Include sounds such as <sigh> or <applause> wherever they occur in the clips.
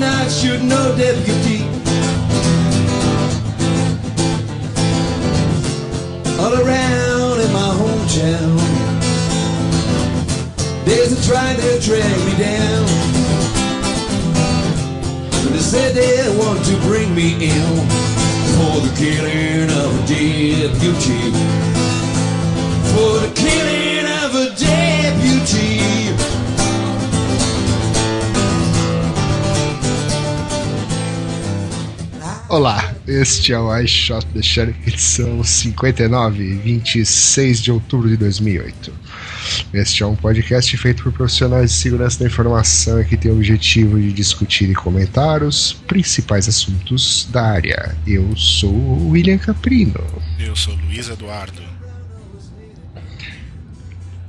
Not should know deputy. All around in my hometown, there's a trying to drag me down. But they said they want to bring me in for the killing of a deputy. Este é o I Shot the Sheriff, edição 59, 26 de outubro de 2008. Este é um podcast feito por profissionais de segurança da informação e que tem o objetivo de discutir e comentar os principais assuntos da área. Eu sou o William Caprino. Eu sou Luiz Eduardo.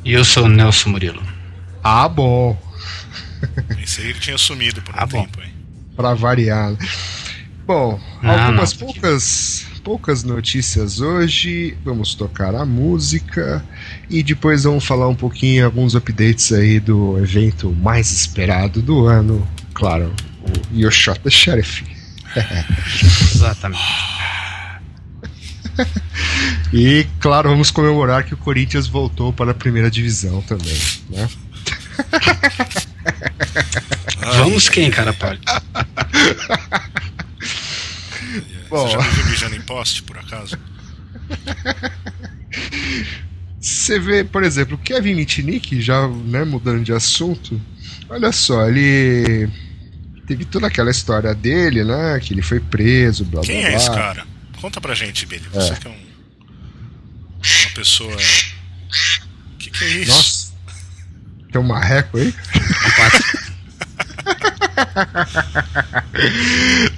E eu sou o Nelson Murilo. Ah, bom. Pensei que tinha sumido por um Ah, bom. tempo, hein? Pra variar. Bom, Ah, algumas não. poucas poucas notícias hoje. Vamos tocar a música e depois vamos falar um pouquinho alguns updates aí do evento mais esperado do ano, claro, o Your Shot the Sheriff. <laughs> Exatamente. <laughs> E claro, vamos comemorar que o Corinthians voltou para a primeira divisão também, né? Vamos quem, cara, Paulo? <laughs> Bom. Você já me viu mijando em poste, por acaso? Você vê, por exemplo, o Kevin Mitnick, já né, mudando de assunto, olha só, ele teve toda aquela história dele, né? Que ele foi preso, blá Quem blá é esse cara? Conta pra gente, Billy. Você que é um, uma pessoa. O que, que é isso? Nossa, tem um marreco aí? <laughs>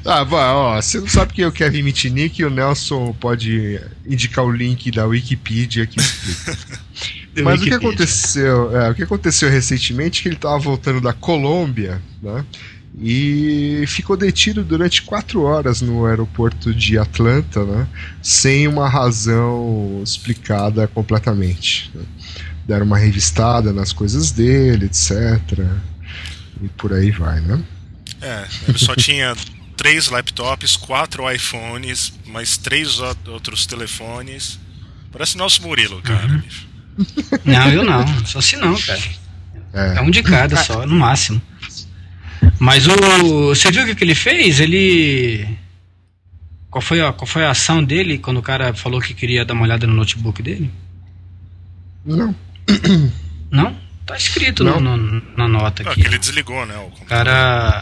ah, bom, ó, você não sabe quem é o Kevin Mitnick, o Nelson pode indicar o link da Wikipedia que explica. <laughs> Mas o que aconteceu? é, o que aconteceu recentemente é que ele estava voltando da Colômbia, né? E ficou detido durante quatro horas no aeroporto de Atlanta, né? Sem uma razão explicada completamente. né? Deram uma revistada nas coisas dele, etc. E por aí vai, né? É, ele só tinha <laughs> três laptops, quatro iPhones, mais três outros telefones. Parece nosso Murilo, cara. Uhum. Não, eu não. Só se não, cara. É. É um de cada só, no máximo. Mas o. Você viu o que, que ele fez? Ele. Qual foi, a, qual foi a ação dele quando o cara falou que queria dar uma olhada no notebook dele? Não. Não? Tá escrito Não. no- no- na nota Ah, aqui. que ele desligou, né? O cara.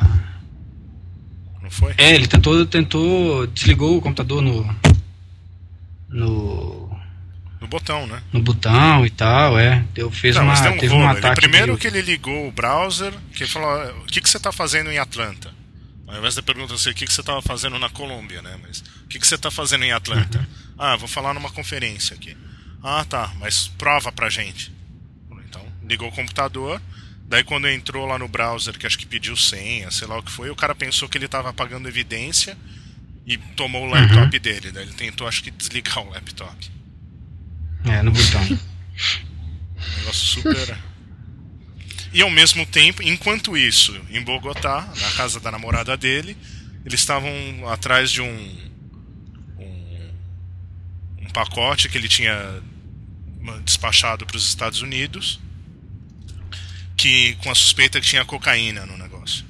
Não foi? É, ele tentou, tentou. Desligou o computador no. No. No botão, né? No botão e tal, é. Deu, fez Não, uma, mas um teve rolo. um Ele- ataque. primeiro de- que ele ligou o browser, que ele falou, "Ah, o que, que você está fazendo em Atlanta? Ao invés de perguntar assim, o que, que você estava fazendo na Colômbia, né? Mas o que, que você está fazendo em Atlanta? Uhum. <laughs> Ah, vou falar numa conferência aqui. Ah, tá, mas prova pra gente. Então, ligou o computador, daí quando entrou lá no browser, que acho que pediu senha, sei lá o que foi, o cara pensou que ele estava apagando evidência e tomou o laptop dele. Daí ele tentou, acho que, desligar o laptop. É, no botão. Um negócio super. E ao mesmo tempo, enquanto isso, em Bogotá, na casa da namorada dele, eles estavam atrás de um, um. um pacote que ele tinha despachado para os Estados Unidos, que com a suspeita que tinha cocaína no negócio.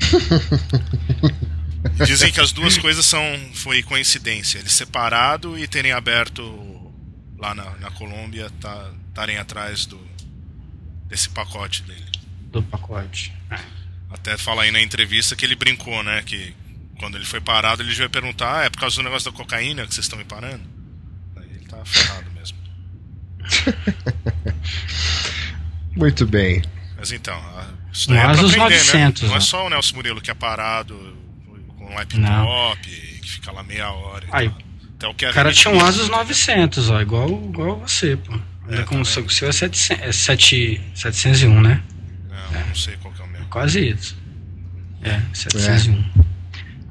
<laughs> Dizem que as duas coisas são foi coincidência, eles separado e terem aberto lá na, na Colômbia, tá- estarem atrás do desse pacote dele. Do pacote. Até fala aí na entrevista que ele brincou, né, que quando ele foi parado ele já ia perguntar, ah, é por causa do negócio da cocaína que vocês estão me parando? Aí ele tá ferrado mesmo. <laughs> Muito bem. Mas então, isso daí é os aprender, 900, né? Não é né? só o Nelson Murilo que é parado com um laptop, que fica lá meia hora. Aí. Até o que O cara tinha um Asus 900, ó, igual, igual você, pô. Olha É, como o seu, é, 700, é 7, 701, né? Não, não sei qual que é o meu. Quase isso. É, 701.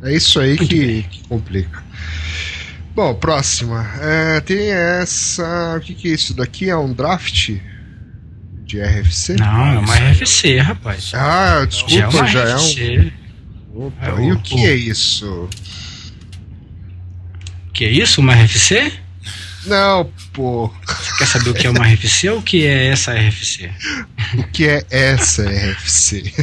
É isso aí que, que, complica. Bom, próxima. É, tem essa. O que, que é isso daqui? É um draft de RFC? Não, é uma RFC, rapaz. Ah, desculpa, já é, já é um. Opa, é, e o, o que é isso? Que é isso? Uma RFC? Não, pô. Você quer saber o que é uma RFC ou o que é essa RFC? O que é essa RFC?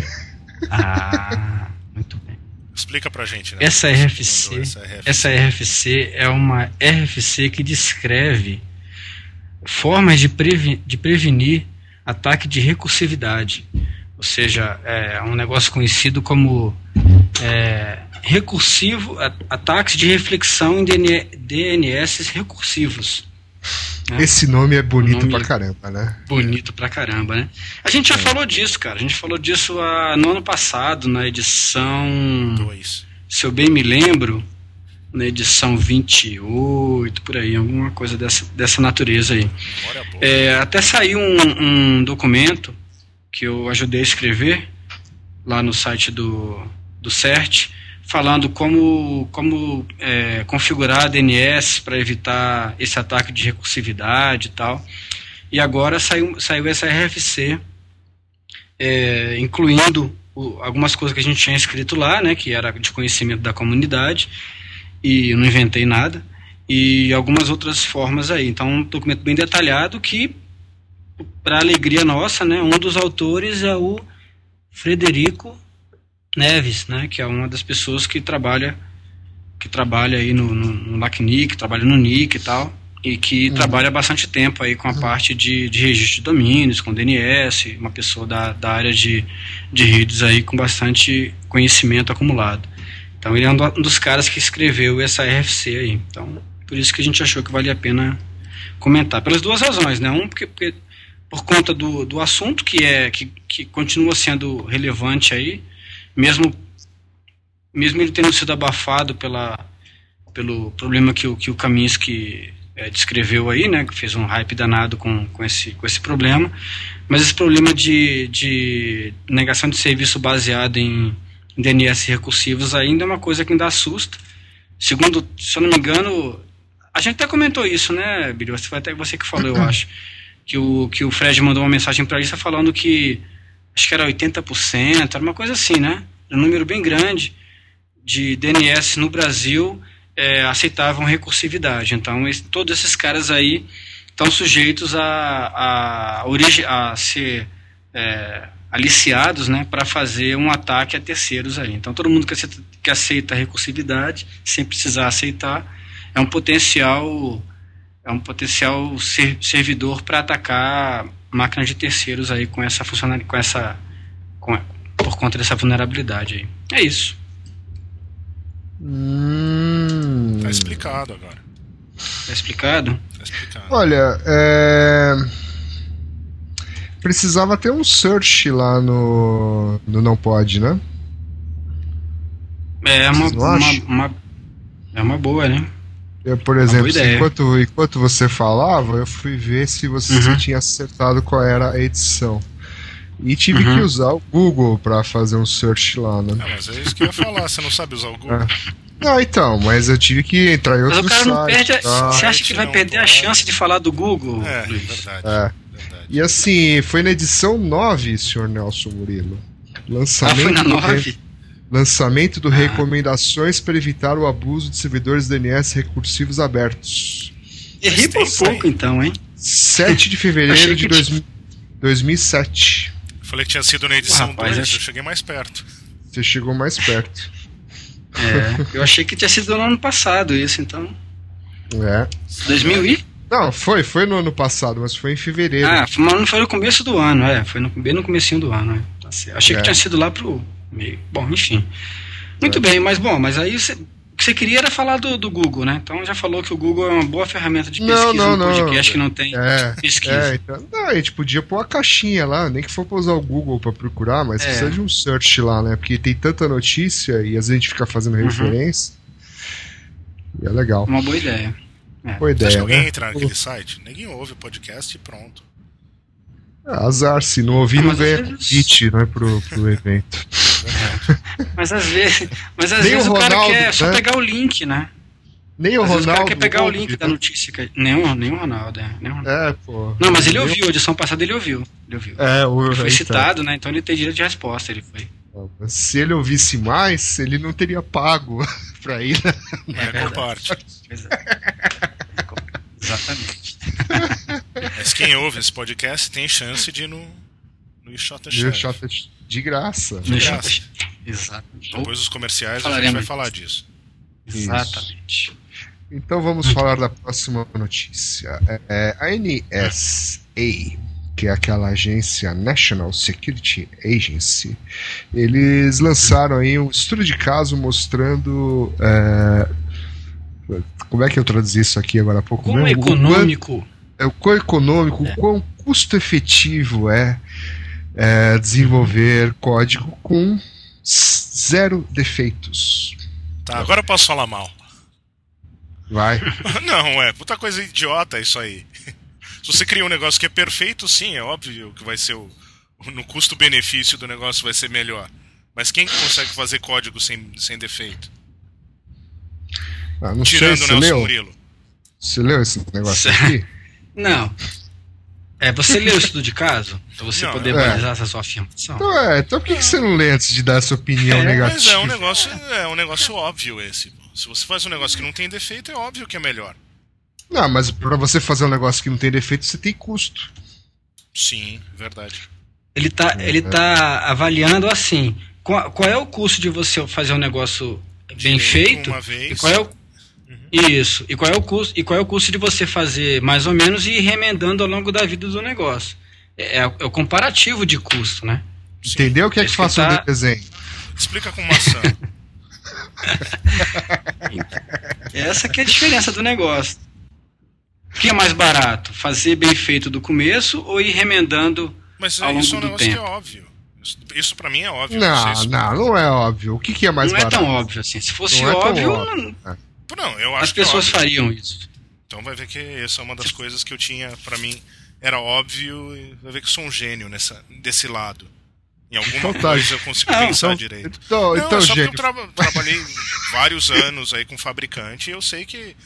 Ah, muito bem. Explica pra gente, né? Essa RFC, essa RFC, essa RFC é uma RFC que descreve formas de, previ de prevenir ataque de recursividade. Ou seja, é um negócio conhecido como é, recursivo, ataques de reflexão em DNS recursivos. Né? Esse nome é bonito nome pra caramba, né? Bonito pra caramba, né? A gente já é. falou disso, cara. A gente falou disso a, no ano passado, na edição. 2. Se eu bem me lembro, na edição 28, por aí, alguma coisa dessa, dessa natureza aí. É, até saiu um, um documento que eu ajudei a escrever lá no site do, do CERT, falando como, como é, configurar a DNS para evitar esse ataque de recursividade e tal. E agora saiu, saiu essa RFC, é, incluindo o, algumas coisas que a gente tinha escrito lá, né, que era de conhecimento da comunidade, e eu não inventei nada, e algumas outras formas aí. Então, um documento bem detalhado que, para alegria nossa, né, um dos autores é o Frederico Neves, né, que é uma das pessoas que trabalha que trabalha aí no, no, no LACNIC, trabalha no NIC e tal, e que uhum. trabalha bastante tempo aí com a uhum. parte de, de registro de domínios, com DNS, uma pessoa da, da área de, de redes aí com bastante conhecimento acumulado. Então ele é um dos caras que escreveu essa RFC aí. Então, por isso que a gente achou que valia a pena comentar. Pelas duas razões, né? Um, porque, porque por conta do, do assunto que é que, que continua sendo relevante aí, mesmo, mesmo ele tendo sido abafado pela, pelo problema que o, que o Kaminsky é, descreveu aí, né, que fez um hype danado com, com, esse, com esse problema, mas esse problema de, de negação de serviço baseado em, em DNS recursivos ainda é uma coisa que ainda assusta. Segundo, se eu não me engano, a gente até comentou isso, né, Billy? Foi até você que falou, eu acho. Que o, que o Fred mandou uma mensagem para isso falando que acho que era 80%, era uma coisa assim, né? Um número bem grande de DNS no Brasil é, aceitavam recursividade. Então, esse, todos esses caras aí estão sujeitos a, a, a, a ser é, aliciados né, para fazer um ataque a terceiros aí. Então, todo mundo que aceita, que aceita a recursividade, sem precisar aceitar, é um potencial é um potencial ser, servidor para atacar máquinas de terceiros aí com essa funcionalidade, com essa com, por conta dessa vulnerabilidade aí. É isso. Hum... Tá explicado agora. Tá explicado? Tá explicado. Olha, é... precisava ter um search lá no, no não pode, né? É uma, uma, uma, é uma boa, né? Eu, por exemplo, enquanto, enquanto você falava, eu fui ver se você uhum. tinha acertado qual era a edição. E tive uhum. que usar o Google para fazer um search lá, né? É, mas é isso que eu ia falar, você não sabe usar o Google. É. Não, então, mas eu tive que entrar em outro mas o cara não perde a, tá? Você acha que vai perder pode. a chance de falar do Google? É, Luiz? verdade. É. E assim, foi na edição 9, senhor Nelson Murilo. Lançamento ah, foi na 9? Lançamento do ah. Recomendações para evitar o abuso de servidores DNS recursivos abertos. Errei por pouco, então, hein? 7 de fevereiro de dois, 2007. Falei que tinha sido na edição 2, eu cheguei mais perto. Você chegou mais perto. É, eu achei que tinha sido no ano passado isso, então. É. 2000 e? Não, foi, foi no ano passado, mas foi em fevereiro. Ah, mas não foi no começo do ano, é. Foi no, bem no comecinho do ano, é. Tá achei é. que tinha sido lá pro meio. Bom, enfim. Muito é. bem, mas bom, mas aí você, o que você queria era falar do, do Google, né? Então já falou que o Google é uma boa ferramenta de pesquisa não, não, no podcast não. que não tem é, pesquisa. É, então, não, a gente podia pôr a caixinha lá, nem que for pra usar o Google para procurar, mas é. precisa de um search lá, né? Porque tem tanta notícia e às vezes a gente fica fazendo uhum. referência. E é legal. Uma boa ideia. É. Boa ideia. Você acha que alguém né? entra naquele site? Ninguém ouve o podcast e pronto. Azar, se não ouvir, ah, não ganha convite né, pro, pro evento. <laughs> mas às vezes, mas às vezes o, Ronaldo, cara quer só né? pegar o link, né? Nem o às Ronaldo. O cara quer pegar o link né? da notícia. Que... Nem, o, nem o Ronaldo, é. Nem o Ronaldo. É, pô. Não, mas ele ouviu, a edição passada ele ouviu. Ele ouviu. É, o, ele foi então. citado, né? Então ele tem direito de resposta, ele foi. Se ele ouvisse mais, ele não teria pago <laughs> pra ir. Né? É, é parte. Exatamente. Mas quem ouve esse podcast tem chance de ir no, no Shota de graça. De graça. Exatamente. Depois dos comerciais a gente vai falar disso. Exatamente. Então vamos falar da próxima notícia. É, é a NSA, que é aquela agência National Security Agency, eles lançaram aí um estudo de caso mostrando é, como é que eu traduzi isso aqui agora há pouco? Como mesmo? econômico. O quão, é, o quão econômico, é. o quão custo efetivo é, é desenvolver código com zero defeitos. Tá, agora eu posso falar mal. Vai. <laughs> Não, é puta coisa idiota isso aí. Se você cria um negócio que é perfeito, sim, é óbvio que vai ser o. No custo-benefício do negócio vai ser melhor. Mas quem consegue fazer código sem, sem defeito? Ah, não Tirando sei, o Nelson leu? Murilo. Você leu esse negócio aqui? <laughs> Não. É, você leu o estudo de caso? Pra você não, poder é. balizar essa sua afirmação? Então, é, então por que, que você não lê antes de dar essa opinião é, negativa? Mas é um negócio, é um negócio óbvio esse. Se você faz um negócio que não tem defeito, é óbvio que é melhor. Não, mas para você fazer um negócio que não tem defeito, você tem custo. Sim, verdade. Ele tá, é, ele tá avaliando assim: qual, qual, é o custo de você fazer um negócio bem feito? Uma vez. E qual é o, isso. E qual é o custo? E qual é o custo de você fazer mais ou menos e ir remendando ao longo da vida do negócio? É, é, é o comparativo de custo, né? Entendeu o que é que faço tá... desenho? Explica com maçã. <laughs> <laughs> Essa que é a diferença do negócio. O que é mais barato? Fazer bem feito do começo ou ir remendando Mas ao longo isso é um negócio tempo? que é óbvio. Isso, isso para mim é óbvio. Não, não, não, não, é óbvio. O que, que é mais não barato? Não é tão óbvio assim. Se fosse não é óbvio, óbvio. Não... Não, eu acho As pessoas que é fariam isso. Então vai ver que essa é uma das coisas que eu tinha, para mim, era óbvio, e vai ver que eu sou um gênio nessa, desse lado. Em alguma então, tá. coisa eu consigo não, pensar então, direito. Então, não, então, é só gênio. porque eu tra trabalhei vários anos aí com fabricante e eu sei que,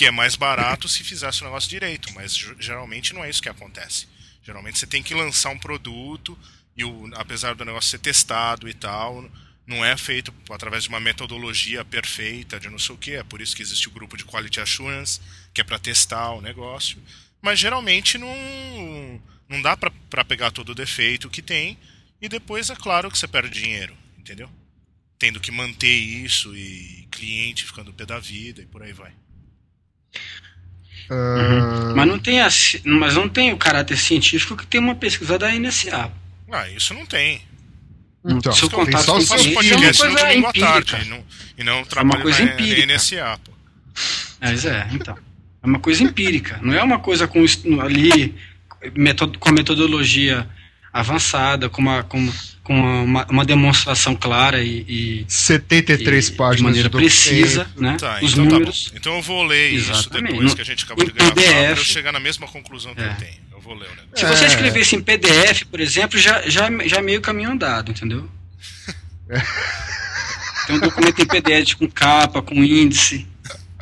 que é mais barato se fizesse o negócio direito, mas geralmente não é isso que acontece. Geralmente você tem que lançar um produto e o, apesar do negócio ser testado e tal, não é feito através de uma metodologia perfeita, de não sei o que. É por isso que existe o grupo de Quality Assurance, que é para testar o negócio. Mas geralmente não, não dá para pegar todo o defeito que tem e depois é claro que você perde dinheiro, entendeu? Tendo que manter isso e cliente ficando pé da vida e por aí vai. Uhum. Mas não tem a, mas não tem o caráter científico que tem uma pesquisa da NSA. Ah, isso não tem. Então, seu contato com o cliente é uma coisa empírica. Tarde, e não, e não é uma coisa na, empírica. Na NSA, pô. Mas é, então. É uma coisa empírica. Não é uma coisa com ali com a metodologia avançada, com uma, com, com uma, uma demonstração clara e, e 73 e, páginas de maneira de precisa, né? Tá, Os então tá números. Tá então eu vou ler Exatamente. isso depois que a gente acabou de gravar para eu chegar na mesma conclusão que é. eu tenho vou ler o negócio. Se você é. escrevesse em PDF, por exemplo, já, já, já é meio caminho andado, entendeu? Tem um documento em PDF com capa, com índice.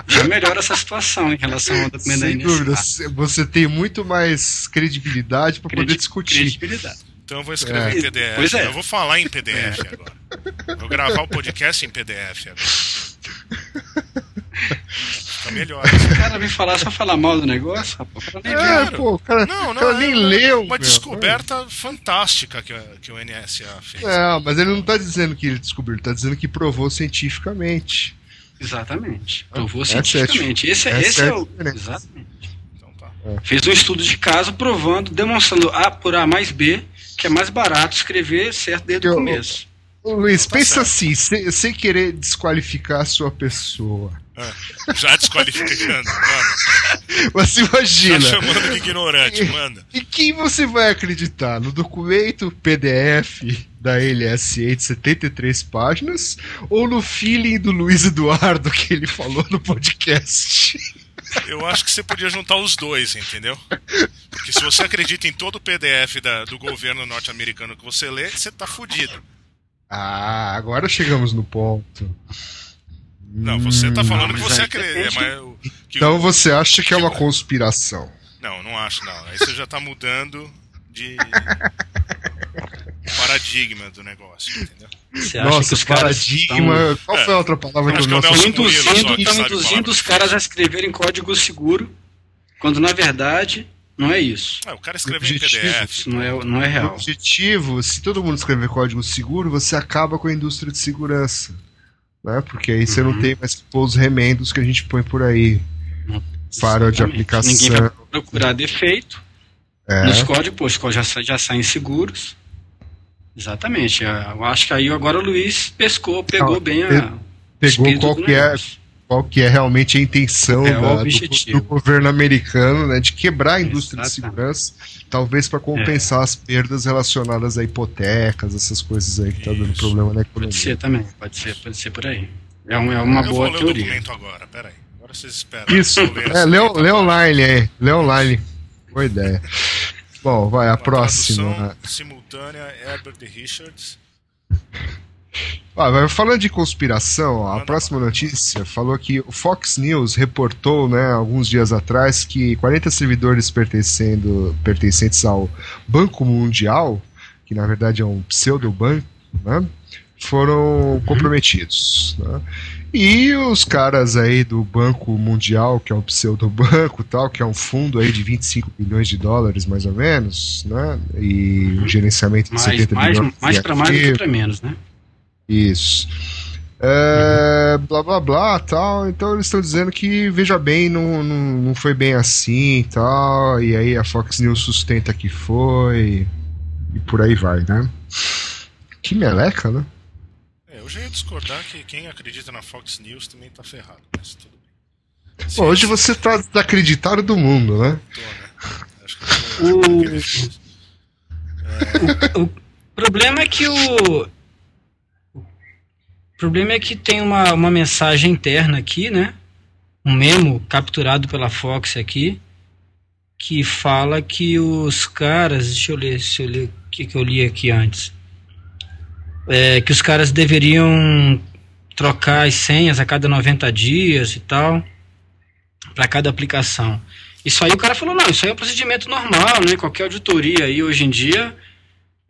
Já melhora essa situação em relação ao documento Sem da dúvida, você tem muito mais credibilidade para poder discutir. Credibilidade. Então eu vou escrever é. em PDF. Pois é. Eu vou falar em PDF é. agora. Vou gravar o podcast em PDF agora. Fica melhor. O cara vem falar só falar mal do negócio, rapaz. É, pô, cara, não, não, cara nem é, leu. Uma meu. descoberta fantástica que, que o NSA fez. É, mas ele não está dizendo que ele descobriu, ele está dizendo que provou cientificamente. Exatamente. Provou essa cientificamente. É esse, é, esse é, o. Exatamente. Então, tá. Fez um estudo de caso provando, demonstrando A por A mais B, que é mais barato escrever certo desde o começo. Ô, Luiz, tá pensa certo. assim, sem, sem querer desqualificar a sua pessoa. Ah, já desqualificando, mano. <laughs> Você imagina. Já chamando de ignorante, manda. E quem você vai acreditar? No documento PDF da LSA de 73 páginas ou no feeling do Luiz Eduardo que ele falou no podcast? Eu acho que você podia juntar os dois, entendeu? Porque se você acredita em todo o PDF da, do governo norte-americano que você lê, você tá fudido. Ah, agora chegamos no ponto. Não, você tá falando que você acredita. então você acha que é uma conspiração? Não, não acho não. Aí você já tá mudando de <laughs> paradigma do negócio, entendeu? Você acha Nossa, que os paradigma. Estão... Qual foi a outra palavra que eu não Estão induzindo, estão induzindo os caras a escreverem código seguro, quando na verdade não é isso. Ah, o cara escreveu em PDF. Isso não é, não é real. O objetivo, se todo mundo escrever código seguro, você acaba com a indústria de segurança. Né? Porque aí você não uhum. tem mais que pôr os remendos que a gente põe por aí. Faro de aplicação. Ninguém vai procurar defeito. É. Nos códigos, pô, os códigos já, já saem seguros. Exatamente. Eu acho que aí agora o Luiz pescou, pegou não, bem a. Pegou qual que, é, qual que é realmente a intenção é da, do, do, governo americano né, de quebrar a indústria Exatamente. de segurança, talvez para compensar é. as perdas relacionadas a hipotecas, essas coisas aí que está dando problema na economia. Pode ser também, pode ser, pode ser por aí. É, um, é uma eu boa vou ler teoria. O documento agora, peraí. Agora vocês esperam. Isso, é, lê, lê online aí, lê online. Boa ideia. Bom, vai, a Uma próxima. simultânea, Herbert Richards. Ah, falando de conspiração, a próxima notícia falou que o Fox News reportou, né, alguns dias atrás, que 40 servidores pertencendo, pertencentes ao Banco Mundial, que na verdade é um pseudo-banco, né, foram uhum. comprometidos. Né? E os caras aí do Banco Mundial, que é um pseudo-banco tal, que é um fundo aí de 25 bilhões de dólares, mais ou menos, né? E uhum. um gerenciamento de mais, 70 mais, bilhões. Mais para mais do que para menos, né? Isso. É, uhum. blá blá blá tal. Então eles estão dizendo que, veja bem, não, não, não foi bem assim tal. E aí a Fox News sustenta que foi. E por aí vai, né? Que meleca, né? Eu já ia discordar que quem acredita na Fox News também tá ferrado, mas tudo bem. Bom, hoje você tá desacreditado do mundo, né? Tô, né? Acho que eu o... É... o problema é que o. O problema é que tem uma, uma mensagem interna aqui, né? Um memo capturado pela Fox aqui, que fala que os caras. Deixa eu ler, se eu ler o que, que eu li aqui antes é, que os caras deveriam trocar as senhas a cada 90 dias e tal, para cada aplicação. Isso aí o cara falou, não, isso aí é um procedimento normal, né? Qualquer auditoria aí hoje em dia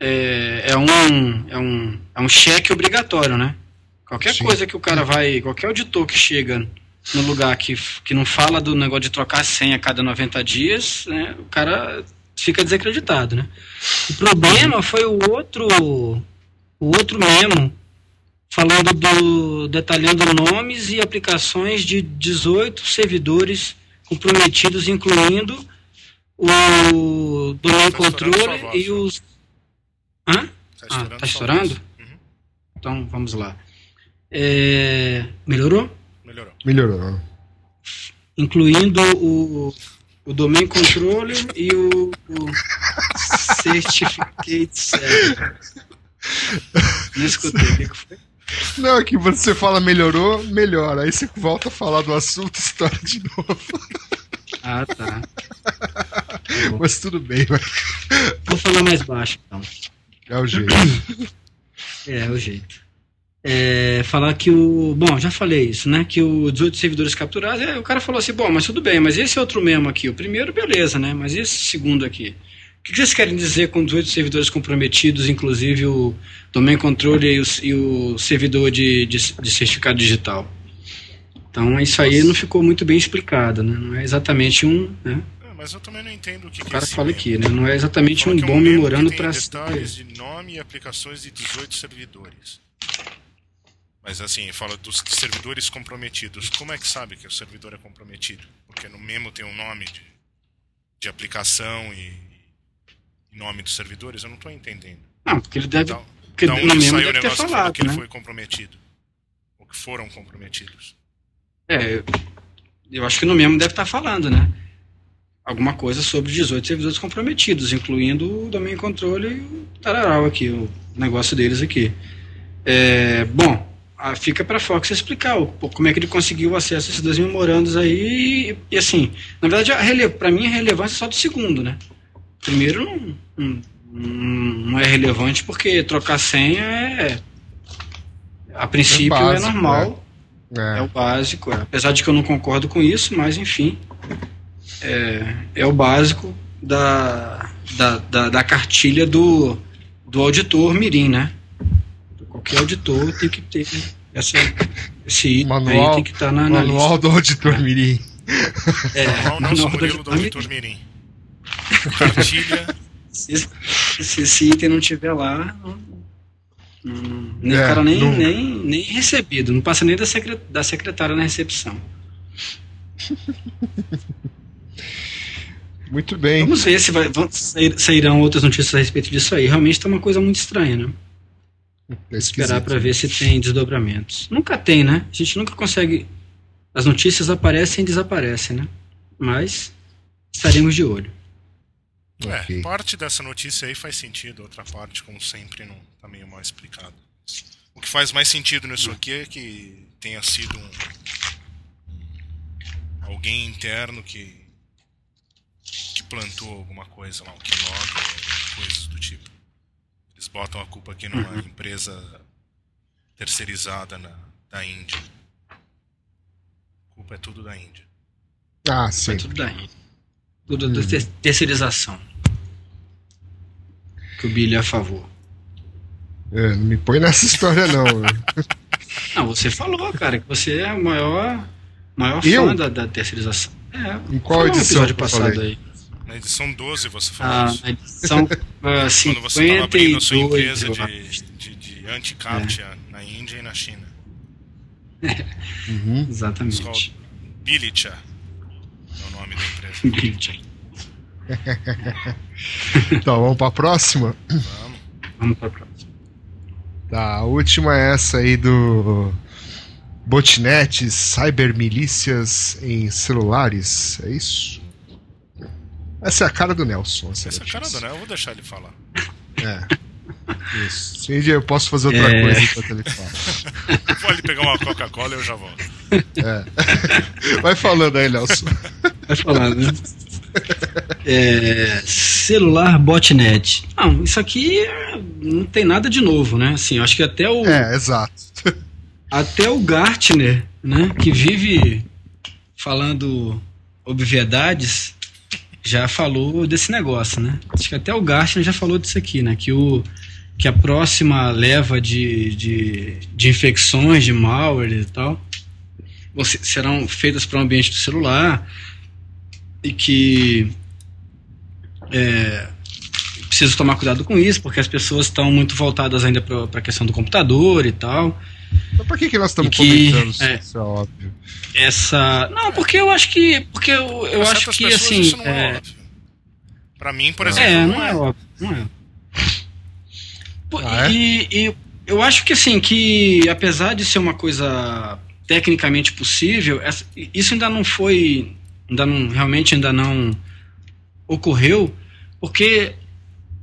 é, é, um, é, um, é um cheque obrigatório, né? Qualquer Sim. coisa que o cara vai, qualquer auditor que chega no lugar que, que não fala do negócio de trocar senha a cada 90 dias, né, o cara fica desacreditado, né? O problema foi o outro o outro memo falando do detalhando nomes e aplicações de 18 servidores comprometidos, incluindo o domain tá controller e os. Hã? Tá ah, tá estourando? Uhum. Então vamos lá. É... Melhorou? Melhorou. Melhorou. Incluindo o, o domain controller e o, o certificate server. Não escutei, o que foi? Não, é que você fala melhorou, melhora. Aí você volta a falar do assunto e estoura de novo. Ah, tá. <laughs> Mas tudo bem, vai. Vou falar mais baixo, então. É o jeito. É, é o jeito. É, falar que o. Bom, já falei isso, né? Que o 18 servidores capturados. É, o cara falou assim: bom, mas tudo bem, mas esse outro mesmo aqui, o primeiro, beleza, né? Mas esse segundo aqui. O que vocês querem dizer com 18 servidores comprometidos, inclusive o domain controller e o, e o servidor de, de, de, certificado digital? Então, isso aí não ficou muito bem explicado, né? Não é exatamente um. Né? É, mas eu também não entendo o que, o que cara é fala aqui, né? Não é exatamente um bom é um memorando para. detalhes de nome e aplicações de 18 servidores. Mas assim, fala dos servidores comprometidos. Como é que sabe que o servidor é comprometido? Porque no memo tem um nome de, de aplicação e nome dos servidores? Eu não estou entendendo. Não, porque ele deve. Da, porque da onde saiu o negócio falado, que, né? ele foi comprometido? Ou que foram comprometidos? É, eu acho que no mesmo deve estar falando, né? Alguma coisa sobre 18 servidores comprometidos, incluindo o domain controle e o tararau aqui, o negócio deles aqui. É, bom, fica para a Fox explicar o, como é que ele conseguiu acesso a esses dois memorandos aí. E, e assim, na verdade, para mim a relevância é só do segundo, né? Primeiro não, não, não é relevante porque trocar senha é, a princípio é, básico, é normal, é. é. o básico. Apesar de que eu não concordo com isso, mas enfim, é, é o básico da, da, da, da cartilha do, do auditor mirim, né? Qualquer auditor tem que ter essa, esse item manual, aí tem que estar tá na, na Manual lista. do auditor mirim. É, manual, manual do, do auditor mirim. Se, se, esse item não tiver lá, não, não, nem, é, cara nem, nem, nem recebido, não passa nem da, secret, da secretária na recepção. <laughs> Muito bem. Vamos ver se vai, vão, sairão outras notícias a respeito disso aí. Realmente está uma coisa muito estranha, né? É Esperar para ver se tem desdobramentos. Nunca tem, né? A gente nunca consegue. As notícias aparecem e desaparecem, né? Mas estaremos de olho. É, okay. parte dessa notícia aí faz sentido, outra parte, como sempre, não está meio mal explicado. O que faz mais sentido nisso aqui é que tenha sido um, alguém interno que que plantou alguma coisa lá, o que logo, coisas do tipo. Eles botam a culpa aqui numa uhum. empresa terceirizada na, da Índia. A culpa é tudo da Índia. Ah, sim. É tudo da Índia. Tudo hum. da terceirização. Que o Billy é a favor. É, não me põe nessa <laughs> história, não. não, você falou, cara, que você é o maior, maior fã da, da terceirização. É, em qual edição? episódio passado aí. Na edição 12 você falou ah, isso. Na edição uh, <laughs> Quando você estava abrindo a sua empresa de, de, de anti-captcha é. na Índia e na China. Uhum. Exatamente. Bilicha é o nome da empresa. Bilicha. Então, <laughs> vamos para a próxima? Vamos. Vamos para a próxima. Tá, a última é essa aí do botnets, cybermilícias em celulares, é isso? Essa é a cara do Nelson. Essa, essa é a cara do Nelson, eu vou deixar ele falar. É. Isso. Sim, eu posso fazer outra é... coisa enquanto ele fala. <laughs> Pode pegar uma Coca-Cola e eu já volto. É. <laughs> Vai falando aí, Nelson. Vai falando, né? É, celular botnet. Não, isso aqui não tem nada de novo, né? Assim, acho que até o. É, exato. Até o Gartner, né? Que vive falando obviedades, já falou desse negócio, né? Acho que até o Gartner já falou disso aqui, né? Que, o, que a próxima leva de, de, de infecções, de malware e tal, serão feitas para o ambiente do celular e que é, preciso tomar cuidado com isso, porque as pessoas estão muito voltadas ainda para a questão do computador e tal. Então por que, que nós estamos que, comentando é, isso? É óbvio. Essa. Não, porque eu acho que. Porque eu, eu acho que assim. Isso não é, é Pra mim, por exemplo. É, não é, é óbvio. Não é. Ah, é? E, e eu acho que assim, que apesar de ser uma coisa tecnicamente possível, isso ainda não foi. Ainda não, realmente ainda não ocorreu, porque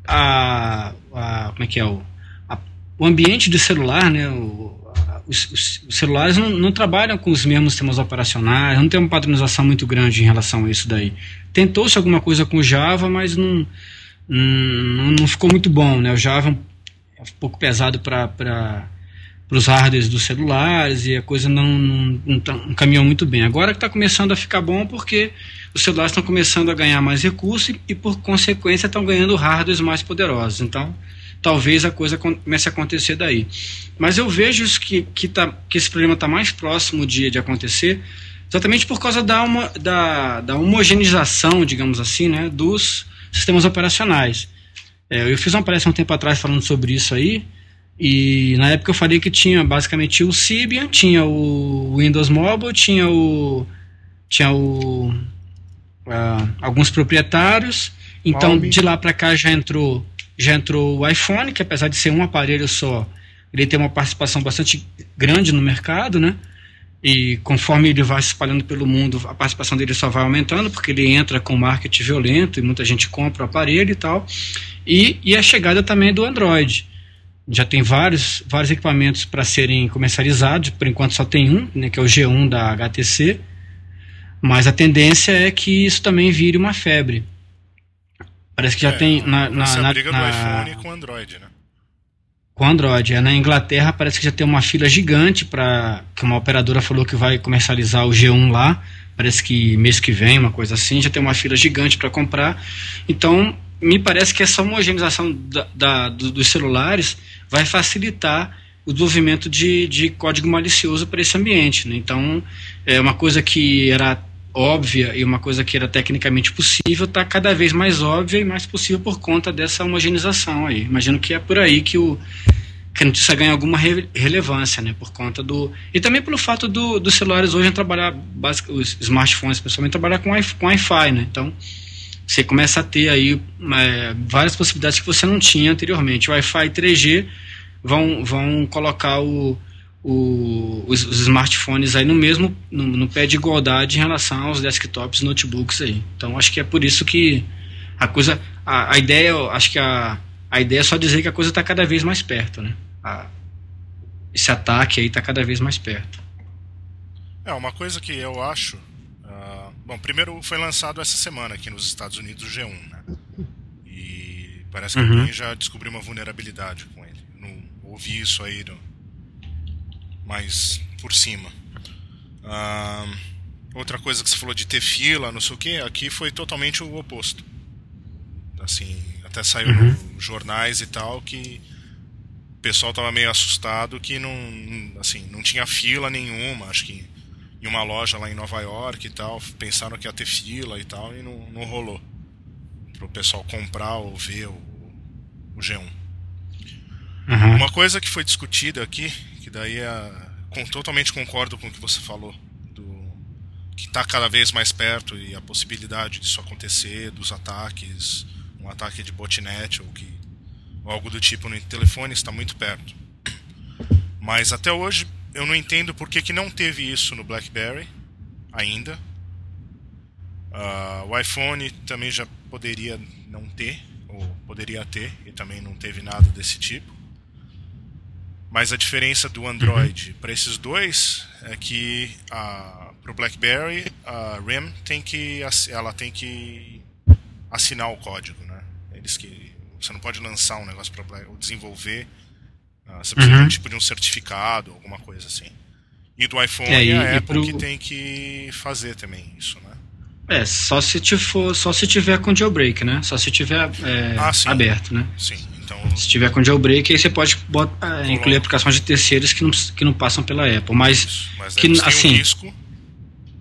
a, a como é que é o, a, o ambiente de celular, né, o, os, os, os, celulares não, não, trabalham com os mesmos sistemas operacionais, não tem uma padronização muito grande em relação a isso daí. Tentou-se alguma coisa com Java, mas não, não, não, ficou muito bom. Né? O Java é um pouco pesado para os hardwares dos celulares e a coisa não, não, não, tá, não caminhou muito bem. Agora que está começando a ficar bom porque os celulares estão começando a ganhar mais recursos e, e por consequência, estão ganhando hardwares mais poderosos. Então, talvez a coisa comece a acontecer daí. Mas eu vejo que, que, tá, que esse problema está mais próximo de, de acontecer exatamente por causa da, uma, da, da homogeneização, digamos assim, né, dos sistemas operacionais. É, eu fiz uma palestra um tempo atrás falando sobre isso aí, e na época eu falei que tinha basicamente o Symbian, tinha o Windows Mobile, tinha o. tinha o. Uh, alguns proprietários. Então de lá para cá já entrou já entrou o iPhone, que apesar de ser um aparelho só, ele tem uma participação bastante grande no mercado, né? E conforme ele vai se espalhando pelo mundo, a participação dele só vai aumentando, porque ele entra com marketing violento e muita gente compra o aparelho e tal. E, e a chegada também do Android. Já tem vários, vários equipamentos para serem comercializados, por enquanto só tem um, né, que é o G1 da HTC. Mas a tendência é que isso também vire uma febre. Parece que já é, tem na, na, essa na, briga na, do iPhone com o Android, né? Com Android. É, na Inglaterra parece que já tem uma fila gigante para que uma operadora falou que vai comercializar o G1 lá. Parece que mês que vem, uma coisa assim, já tem uma fila gigante para comprar. Então, me parece que essa homogeneização da, da, dos celulares vai facilitar o desenvolvimento de, de código malicioso para esse ambiente. Né? Então, é uma coisa que era óbvia e uma coisa que era tecnicamente possível está cada vez mais óbvia e mais possível por conta dessa homogeneização aí. Imagino que é por aí que o que a notícia ganha alguma re relevância, né? Por conta do e também pelo fato do, dos celulares hoje trabalhar os smartphones, principalmente trabalhar com com Wi-Fi, né? Então você começa a ter aí é, várias possibilidades que você não tinha anteriormente. Wi-Fi 3G vão vão colocar o o, os, os, smartphones aí no mesmo no, no, pé de igualdade em relação aos desktops e notebooks aí. Então acho que é por isso que a coisa a, a ideia acho que a, a ideia é só dizer que a coisa está cada vez mais perto, né? A, esse ataque aí está cada vez mais perto. É uma coisa que eu acho. Bom, primeiro foi lançado essa semana aqui nos Estados Unidos o G1, né? E parece que uhum. alguém já descobriu uma vulnerabilidade com ele. Não ouvi isso aí no, mais por cima. Outra coisa que você falou de ter fila, não sei o que, aqui foi totalmente o oposto. Assim, até saiu uhum. nos jornais e tal que o pessoal tava meio assustado que não, assim, não tinha fila nenhuma, acho que em uma loja lá em Nova York e tal, pensaram que ia ter fila e tal e não, não rolou. Para o pessoal comprar ou ver o, o G1. Uhum. Uma coisa que foi discutida aqui, que daí é, com, totalmente concordo com o que você falou, do, que está cada vez mais perto e a possibilidade disso acontecer, dos ataques, um ataque de botnet ou, que, ou algo do tipo no telefone está muito perto. Mas até hoje eu não entendo por que, que não teve isso no BlackBerry ainda. Uh, o iPhone também já poderia não ter, ou poderia ter, e também não teve nada desse tipo. Mas a diferença do Android uhum. para esses dois é que para o BlackBerry a RIM tem que ela tem que assinar o código, né? Eles que você não pode lançar um negócio para desenvolver, uh, você precisa uhum. de um tipo de um certificado, alguma coisa assim. E do iPhone é, e, a Apple pro... que tem que fazer também isso, né? É, só se, for, só se tiver com jailbreak, né? Só se tiver é, ah, aberto, né? Sim. Então, Se tiver com jailbreak, aí você pode botar, incluir aplicações de terceiros que não, que não passam pela Apple. Mas, mas que, assim, um risco.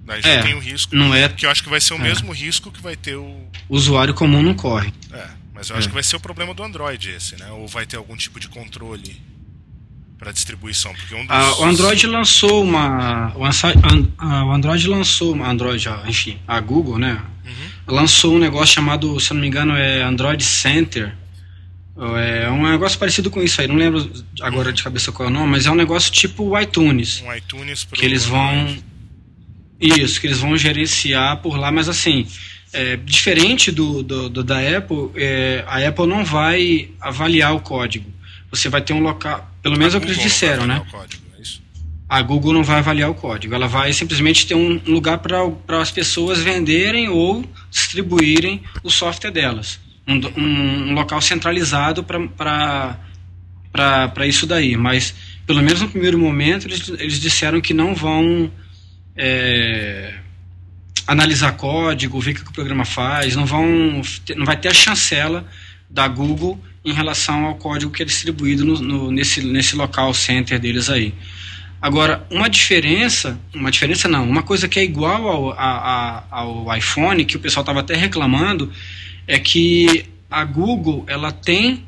Daí já é, tem o risco. Não é, que eu acho que vai ser o é. mesmo risco que vai ter o. O usuário comum não corre. É, mas eu acho é. que vai ser o problema do Android esse, né? Ou vai ter algum tipo de controle para distribuição, porque um dos... ah, o Android lançou uma o, o Android lançou uma Android, enfim, a Google, né? Uhum. Lançou um negócio chamado, se não me engano, é Android Center, é um negócio parecido com isso aí, não lembro agora de cabeça qual é o nome, mas é um negócio tipo o iTunes. Um iTunes que eles vão Isso, que eles vão gerenciar por lá, mas assim, é, diferente do, do, do, da Apple, é, a Apple não vai avaliar o código. Você vai ter um local, pelo menos é o que eles disseram, né? Código, é a Google não vai avaliar o código, ela vai simplesmente ter um lugar para as pessoas venderem ou distribuírem o software delas um, um, um local centralizado para isso daí. Mas, pelo menos no primeiro momento, eles, eles disseram que não vão é, analisar código, ver o que o programa faz, não, vão, não vai ter a chancela da Google em relação ao código que é distribuído no, no, nesse, nesse local center deles aí. Agora, uma diferença, uma diferença não, uma coisa que é igual ao, a, a, ao iPhone, que o pessoal estava até reclamando, é que a Google ela tem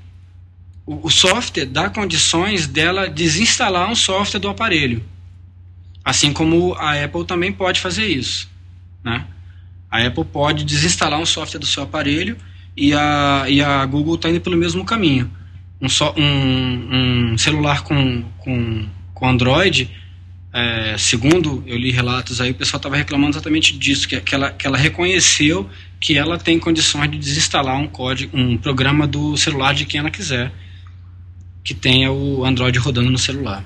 o, o software dá condições dela desinstalar um software do aparelho, assim como a Apple também pode fazer isso, né? A Apple pode desinstalar um software do seu aparelho e a, e a Google está indo pelo mesmo caminho. Um, so, um, um celular com, com, com Android, é, segundo eu li relatos aí, o pessoal estava reclamando exatamente disso, que, que, ela, que ela reconheceu que ela tem condições de desinstalar um código, um programa do celular de quem ela quiser, que tenha o Android rodando no celular.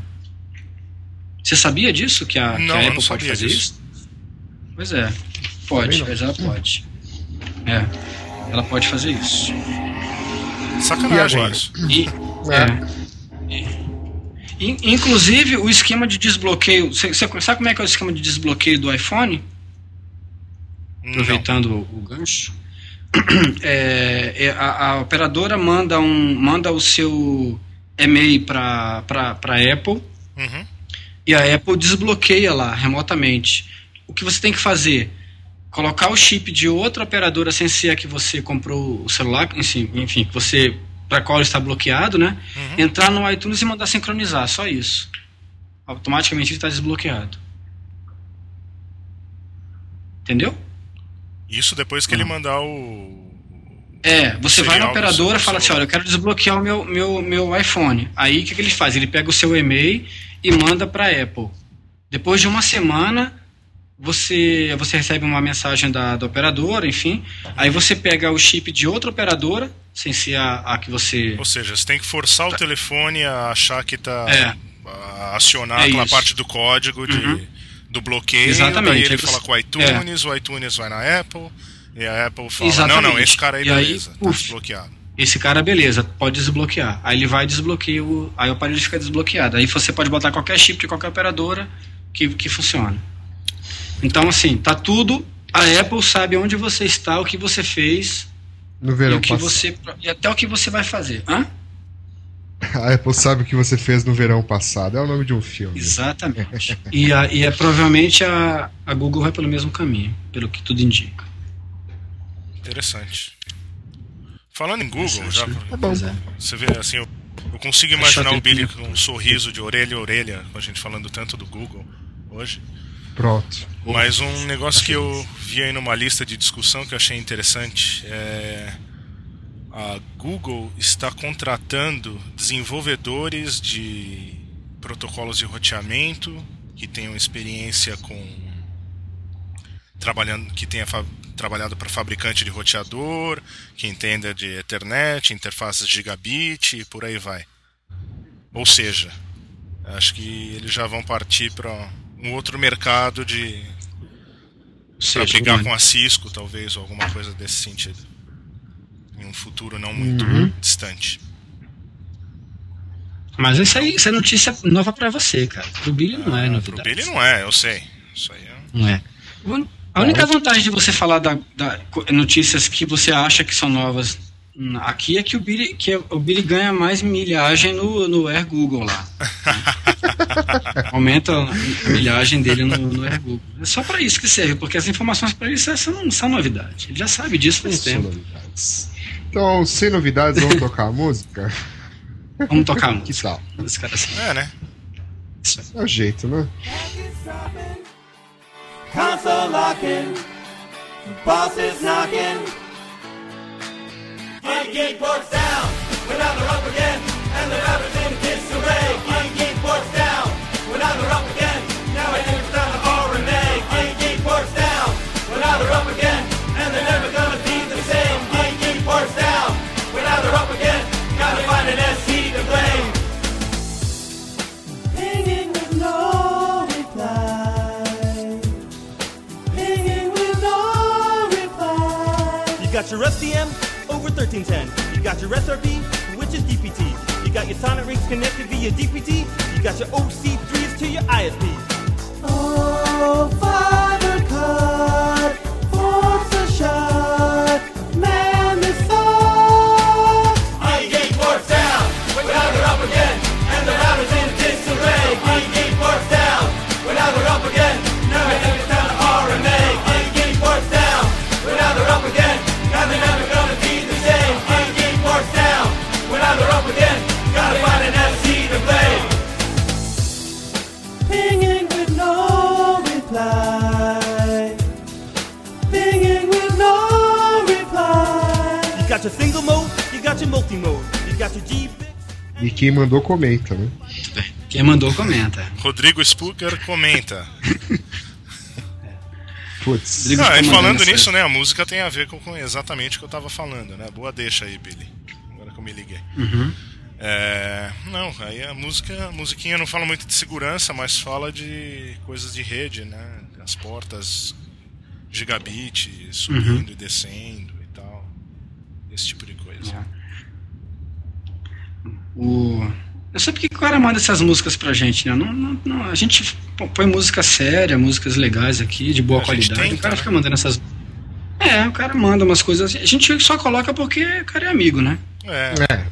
Você sabia disso que a, não, que a Apple pode fazer disso. isso? Pois é, pode, mas ela pode. <laughs> É, ela pode fazer isso. Sacanagem e isso. E, é. Inclusive, o esquema de desbloqueio. Você, sabe como é que é o esquema de desbloqueio do iPhone? Aproveitando o, o gancho. <clears throat> É, é, a, a, operadora manda, um, manda o seu e-mail para a Apple uhum. e a Apple desbloqueia lá remotamente. O que você tem que fazer? Colocar o chip de outra operadora sem ser a que você comprou o celular, enfim, que você para qual está bloqueado, né? Uhum. Entrar no iTunes e mandar sincronizar, só isso. Automaticamente ele está desbloqueado. Entendeu? Isso depois que ele mandar o. É, você vai na operadora e fala assim: olha, eu quero desbloquear o meu, meu, meu iPhone. Aí o que, que ele faz? Ele pega o seu e-mail e manda para Apple. Depois de uma semana, você, você recebe uma mensagem da, da operadora, enfim. Aí você pega o chip de outra operadora, sem ser a, a que você. Ou seja, você tem que forçar o tá. telefone a achar que está. É. A acionar é aquela isso. parte do código de, uhum. do bloqueio. Exatamente. Daí ele fala com o iTunes, é. o iTunes vai na Apple. E a Apple fala: Exatamente. Não, não, esse cara aí, e beleza, aí, tá desbloqueado. Esse cara, beleza, pode desbloquear. Aí ele vai desbloquear, o, aí o aparelho fica desbloqueado. Aí você pode botar qualquer chip de qualquer operadora que, que funciona. Então, assim, tá tudo. A Apple sabe onde você está, o que você fez. No verão e o que passado. você E até o que você vai fazer. Hã? <laughs> A Apple sabe o que você fez no verão passado. É o nome de um filme. Exatamente. e, a, e é provavelmente a, a Google vai pelo mesmo caminho, pelo que tudo indica. Interessante. Falando em Google, já, tá bom. Você vê assim, eu, eu consigo imaginar o Billy com um sorriso de orelha a orelha, com a gente falando tanto do Google hoje. Pronto. Mas um negócio que eu vi aí numa lista de discussão que eu achei interessante é a Google está contratando desenvolvedores de protocolos de roteamento que tenham experiência com trabalhando que tenha trabalhado para fabricante de roteador, que entenda de Ethernet, interfaces gigabit e por aí vai. Ou seja, acho que eles já vão partir para um outro mercado de para brigar com a Cisco, talvez, ou alguma coisa desse sentido. Em um futuro não muito uhum. distante. Mas isso aí, isso é notícia nova para você, cara. Pro Billy não é novidade. Pro Billy não é, eu sei. Isso aí é... Não é. A única vantagem de você falar da, da, notícias que você acha que são novas aqui é que o Billy, que o Billy ganha mais milhagem no, no Air Google lá. <laughs> <laughs> Aumenta a milhagem dele no, no. É só para isso que serve, porque as informações para ele são, são novidade. Ele já sabe disso faz tempo. Novidades. Então, sem novidades, vamos tocar a música? Vamos tocar a <laughs> música. Que tal? Música assim. É, né? É o jeito, né? Console locking, boss is knocking. King ports down, we're now they're up again, and the rappers You got your SDM? over 1310. You got your SRV, which is DPT. You got your sonic rings connected via DPT. You got your OC3s to your ISP. Oh, fiber E quem mandou comenta, né? Quem mandou comenta. Rodrigo Spooker comenta. <laughs> Putz. Ah, e falando nisso, né? A música tem a ver com, com exatamente o que eu tava falando, né? Boa deixa aí, Billy eu me liguei. Uhum. É, não, aí a música, a musiquinha não fala muito de segurança, mas fala de coisas de rede, né? As portas gigabit subindo uhum. e descendo. Esse tipo de coisa. É. O, Eu sei porque o cara manda essas músicas pra gente, né? Não, não, não, a gente põe música séria, músicas legais aqui, de boa a qualidade. Tenta, o cara né? fica mandando essas. É, o cara manda umas coisas. A gente só coloca porque o cara é amigo, né? É. é.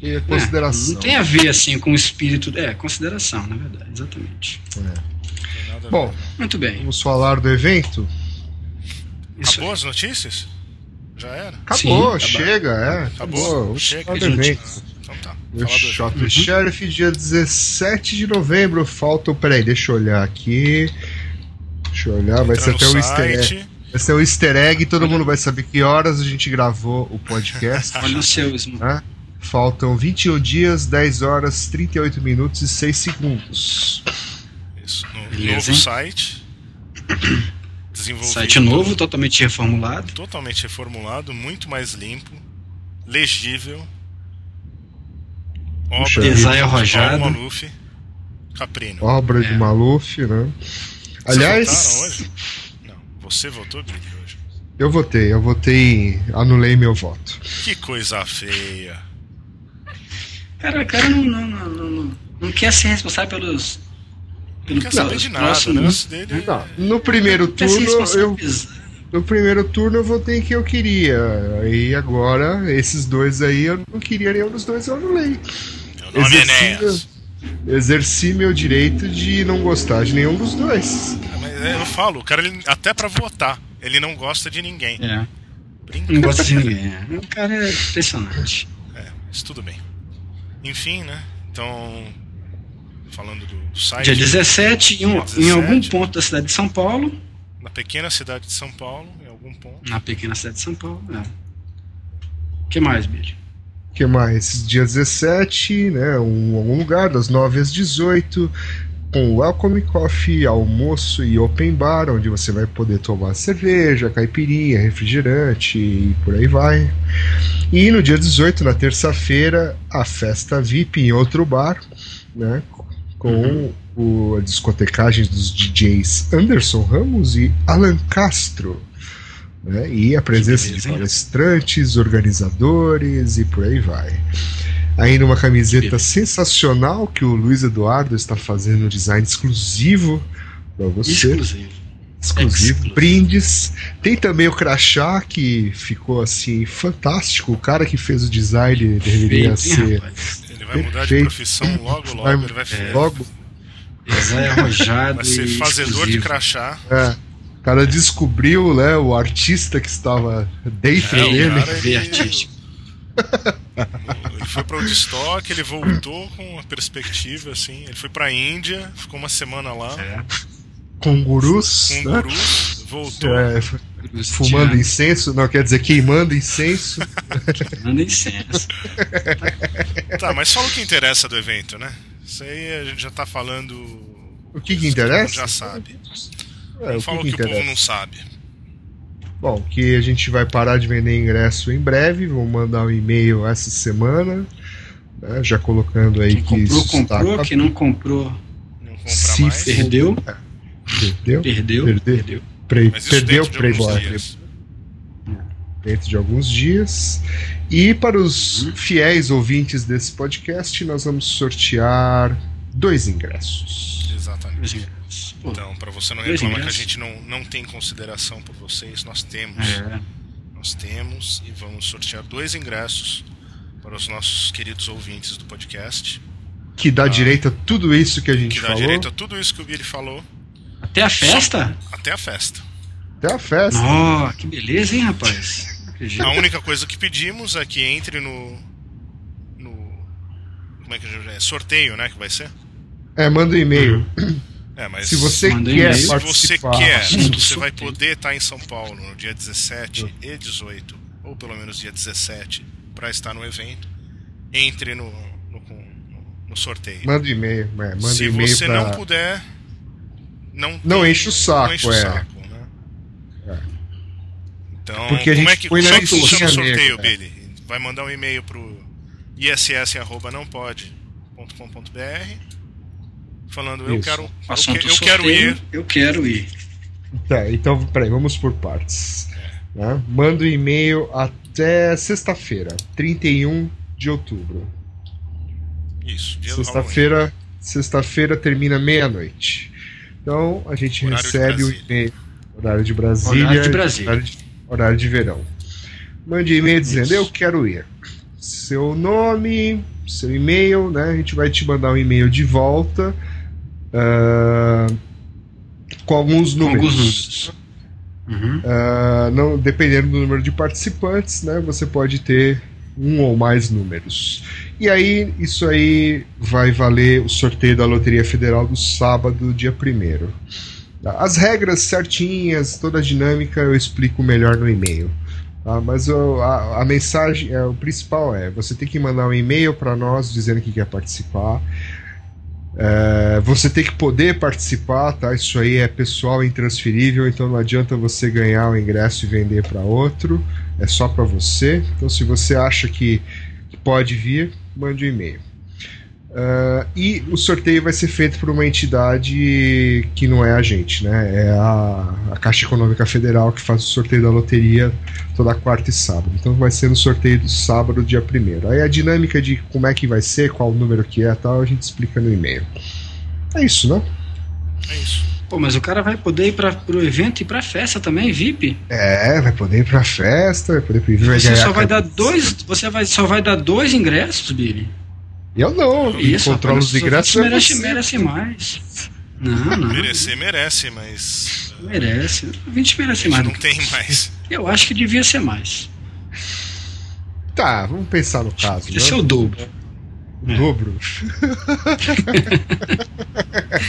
E a consideração. É, não tem a ver assim com o espírito. É, consideração, na verdade, exatamente. É. Bom, muito bem. Vamos falar do evento. Acabou as notícias? Já era? Acabou, Sim, chega, é. Acabou. Chega, do evento. Então tá. O Shot uhum. Sheriff, dia 17 de novembro. Faltam. Peraí, deixa eu olhar aqui. Deixa eu olhar, vai ser até o easter egg. Vai ser o easter egg, todo mundo vai saber que horas a gente gravou o podcast. <laughs> Olha o seu, né? Faltam 21 dias, 10 horas, 38 minutos e 6 segundos. Isso. No Beleza, novo hein? site. <coughs> Desenvolvido. Site novo, totalmente reformulado. Totalmente reformulado, muito mais limpo, legível. Obra Design arrojado. Maluf, Caprino. Obra é. de Maluf, né? Aliás. Hoje? Não, você votou, hoje? Eu votei, eu votei, anulei meu voto. Que coisa feia. Cara, o cara não, não, não, não, não quer ser responsável pelos. Não quer saber de nada, né? Dele... Não, no primeiro turno eu. No primeiro turno eu votei em quem eu queria. E agora, esses dois aí, eu não queria nenhum dos dois, eu anulei. Meu nome exerci, meu, exerci meu direito de não gostar de nenhum dos dois. Mas é, eu falo, o cara, ele, até para votar, ele não gosta de ninguém. É. Não gosta de ninguém. É. O cara é impressionante. É, mas tudo bem. Enfim, né? Então, falando do site. Dia 17, em, 17, em algum ponto da cidade de São Paulo. Na pequena cidade de São Paulo, em algum ponto. Na pequena cidade de São Paulo, é. O que mais, Billy? que mais? Dia 17, né? Um, algum lugar, das 9 às 18, com welcome coffee, almoço e open bar, onde você vai poder tomar cerveja, caipirinha, refrigerante e por aí vai. E no dia 18, na terça-feira, a festa VIP em outro bar, né? Com uhum. o, a discotecagem dos DJs Anderson Ramos e Alan Castro. Né? E a presença de palestrantes, organizadores e por aí vai. Ainda uma camiseta sensacional que o Luiz Eduardo está fazendo um design exclusivo para você. Exclusivo. Exclusivo, brindes. Tem também o crachá que ficou assim fantástico. O cara que fez o design deveria ser. Ele vai mudar de profissão logo, logo. Vai, ele vai é, logo. Arrojado. Vai ser fazedor exclusivo. de crachá. É. O cara descobriu né, o artista que estava dentro é, dele. Cara, ele... <laughs> ele foi para o Woodstock, ele voltou com a perspectiva, assim. Ele foi para a Índia, ficou uma semana lá. É. Com gurus. Com né? voltou. É, fumando incenso, não quer dizer queimando incenso. queimando incenso. <laughs> tá, mas fala o que interessa do evento, né? Isso aí a gente já tá falando. O que, que interessa? já sabe. É, fala o que, que, que o povo não sabe. Bom, que a gente vai parar de vender ingresso em breve, vamos mandar um e-mail essa semana, né, já colocando aí Quem que comprou, comprou, quem não comprou, não compra se mais. Perdeu. É. Perdeu. Perdeu. Perdeu. Perdeu. Pre perdeu o Playboy. Dentro de alguns dias. E para os uhum. fiéis ouvintes desse podcast, nós vamos sortear dois ingressos. Exatamente. Então, para você não reclamar que a gente não, não tem consideração por vocês, nós temos. É. Nós temos e vamos sortear dois ingressos para os nossos queridos ouvintes do podcast. Que dá ah, direito a tudo isso que a gente que falou. Que dá direito a tudo isso que o Billy falou. Até a festa? Até a festa. Até a festa. Oh, que beleza, hein, rapaz? a única coisa que pedimos é que entre no. no como é que é? Sorteio, né? Que vai ser? É, manda um e-mail. É, mas se você quer se você quer, você vai poder estar em São Paulo no dia 17 uhum. e 18, ou pelo menos dia 17, para estar no evento, entre no, no, no sorteio. Manda um e-mail, é, manda Se e-mail você pra... não puder, não, não tem, enche o saco, enche é. O saco né? é. Então, Porque como é que, como é que funciona o sorteio, né? Billy? Vai mandar um e-mail pro iss@nãopode.com.br falando eu quero, eu, que, eu quero ir. Eu quero ir. Tá, então peraí, vamos por partes. É. Né? Manda o um e-mail até sexta-feira, 31 de outubro. Isso, dia Sexta-feira, sexta-feira termina meia-noite. Então a gente horário recebe o e-mail. Horário de Brasília. Horário de Brasília. Horário de, horário de verão. Mande e-mail dizendo Isso. eu quero ir. Seu nome, seu e-mail, né? A gente vai te mandar um e-mail de volta. Uh, com alguns números. Com alguns números. Uhum. Uh, não, dependendo do número de participantes, né, você pode ter um ou mais números. E aí, isso aí vai valer o sorteio da Loteria Federal do sábado, dia 1 As regras certinhas, toda a dinâmica eu explico melhor no e-mail. Tá? Mas a, a, mensagem, é, o principal é: você tem que mandar um e-mail para nós dizendo que quer participar. É, você tem que poder participar, tá? Isso aí é pessoal intransferível, então não adianta você ganhar o ingresso e vender para outro, é só para você. Então, se você acha que, que pode vir, mande um e-mail. Uh, e o sorteio vai ser feito por uma entidade que não é a gente, né? É a, a, Caixa Econômica Federal que faz o sorteio da loteria toda quarta e sábado. Então vai ser no sorteio do sábado, dia 1 Aí a dinâmica de como é que vai ser, qual o número que é tal, a gente explica no e-mail. É isso, né? É isso. Pô, mas o cara vai poder ir para pro evento e pra festa também, VIP? É, vai poder ir pra festa, vai poder ir Você só vai dar dois. Você vai, só vai dar dois ingressos, Billy. Eu não, Isso, controlo os ingressos. Merece, merece mais. Não, não. Merecer merece, mas. Merece. A gente merece mais. Não tem mais. Eu acho que devia ser mais. Tá, vamos pensar no caso. Devia ser o dobro. O é. dobro? <laughs>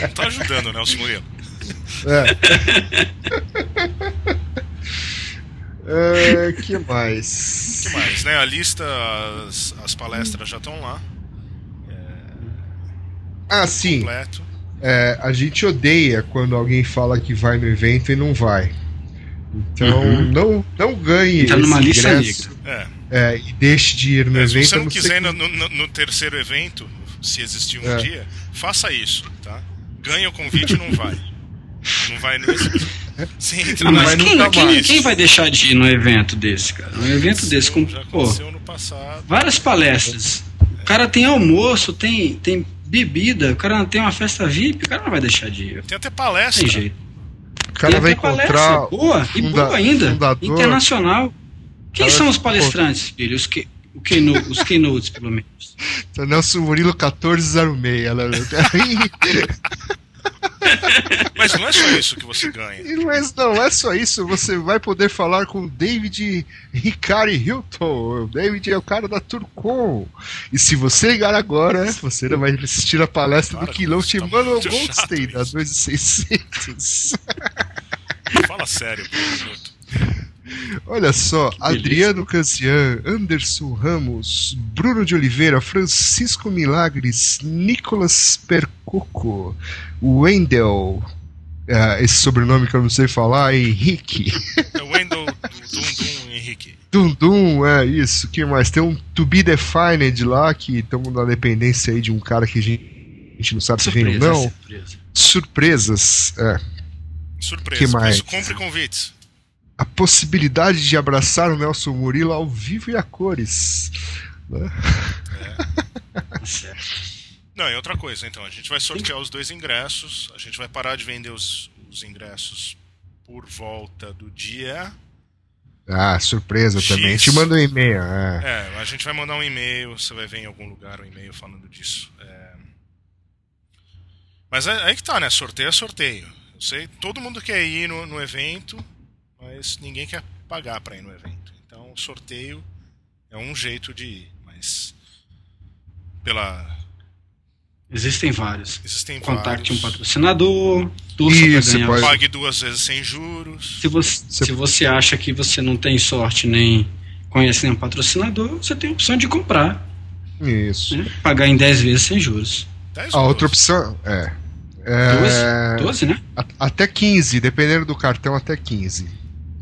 Não tá ajudando, Nelson Murilo. É. <laughs> é. que mais? que mais, né? A lista, as, as palestras já estão lá. Ah, sim. É, a gente odeia quando alguém fala que vai no evento e não vai. Então uhum. não, não ganhe tá numa lista ingresso, é. É, e deixe de ir no é, evento. Se você não quiser no, no, no, terceiro evento, se existir um é. dia, faça isso, tá? Ganha o convite e não vai. Não vai nesse. Você entra Mas quem, quem, quem, vai deixar de ir no evento desse, cara? Um evento Sim, desse com pô, várias palestras. O cara tem almoço, tem, tem bebida, o cara tem uma festa VIP, o cara não vai deixar de ir. Tem até palestra. Tem jeito. O cara tem vai encontrar. Boa, e boa ainda. Fundador. Internacional. Quem são os palestrantes, filho? Os, que, o keynote, os keynotes, pelo menos. <laughs> Nelson Murilo 1406. Ela... <laughs> <laughs> Mas não é só isso que você ganha. Mas não é só isso. Você vai poder falar com o David Ricari Hilton. O David é o cara da Turcom. E se você ligar agora, você vai assistir a palestra cara, do Keynote tá Manuel Goldstein, da 2600. Fala sério por um minuto. Olha só, Adriano Cancian, Anderson Ramos, Bruno de Oliveira, Francisco Milagres, Nicolas Percoco, Wendel, uh, esse sobrenome que eu não sei falar, Henrique. <laughs> É Wendel Dundum Henrique. Dundum, é isso. que mais? Tem um To Be Defined lá, que estamos na dependência aí de um cara que a gente não sabe surpresa, se vem ou não. Surpresa. Surpresas, é. Surpresa. Que mais? compre convites a possibilidade de abraçar o Nelson Murilo ao vivo e a cores. Né? É. <laughs> Não, e outra coisa, então, a gente vai sortear os dois ingressos, a gente vai parar de vender os, os ingressos por volta do dia. Ah, surpresa X. também. Te manda um e-mail. É. é. a gente vai mandar um e-mail, você vai ver em algum lugar um e-mail falando disso. É... Mas é, aí que tá, né? Sorteio é sorteio. Eu sei, todo mundo quer ir no, no evento, mas ninguém quer pagar para ir no evento. Então, sorteio é um jeito de ir, mas pela Existem vários. Existem Contacte vários. um patrocinador, Isso, pode... pague duas vezes sem juros. Se você, você... se você acha que você não tem sorte nem conhece nenhum patrocinador, você tem a opção de comprar. Isso. Né? Pagar em 10 vezes sem juros. A outra opção é. é 12? 12, né? Até 15, dependendo do cartão, até 15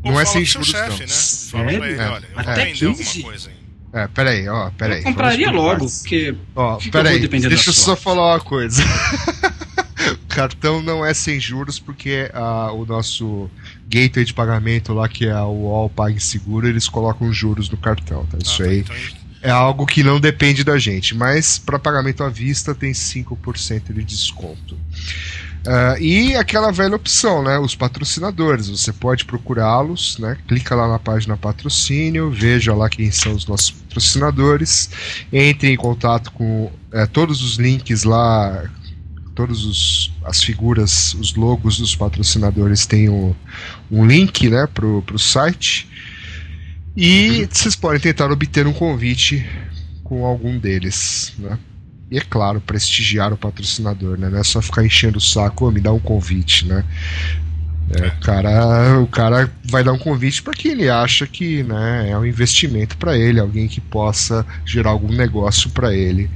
não é sem juros, chefe, não. Né? Fala pra ele, olha, eu Até vou alguma coisa aí. É, peraí, ó, peraí. Eu compraria logo, porque. Ó, peraí, deixa eu só falar uma coisa. <laughs> o cartão não é sem juros porque uh, o nosso gateway de pagamento lá, que é o All Pague Seguro, eles colocam juros no cartão, tá? Isso ah, aí. Então... é algo que não depende da gente, mas para pagamento à vista tem 5% de desconto. Uh, e aquela velha opção, né? Os patrocinadores. Você pode procurá-los, né? Clica lá na página patrocínio, veja lá quem são os nossos patrocinadores, entre em contato com é, todos os links lá, todas as figuras, os logos dos patrocinadores têm um, um link, né? Pro, site. E vocês podem tentar obter um convite com algum deles, né? E é claro, prestigiar o patrocinador, né? Não é só ficar enchendo o saco, oh, me dá um convite, né? É, o, cara, o cara vai dar um convite para quem ele acha que né, é um investimento para ele, alguém que possa gerar algum negócio para ele.